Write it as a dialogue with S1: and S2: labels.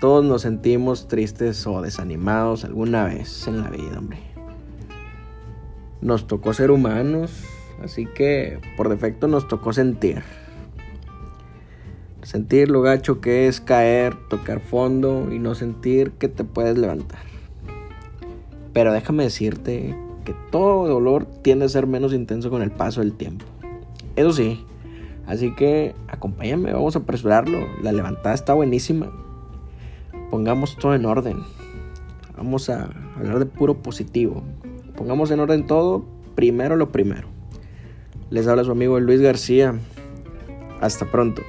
S1: Todos nos sentimos tristes o desanimados alguna vez en la vida, hombre. Nos tocó ser humanos, así que por defecto nos tocó sentir. Sentir lo gacho que es caer, tocar fondo y no sentir que te puedes levantar. Pero déjame decirte que todo dolor tiende a ser menos intenso con el paso del tiempo. Eso sí, así que acompáñame, vamos a apresurarlo. La levantada está buenísima. Pongamos todo en orden. Vamos a hablar de puro positivo. Pongamos en orden todo, primero lo primero. Les habla su amigo Luis García. Hasta pronto.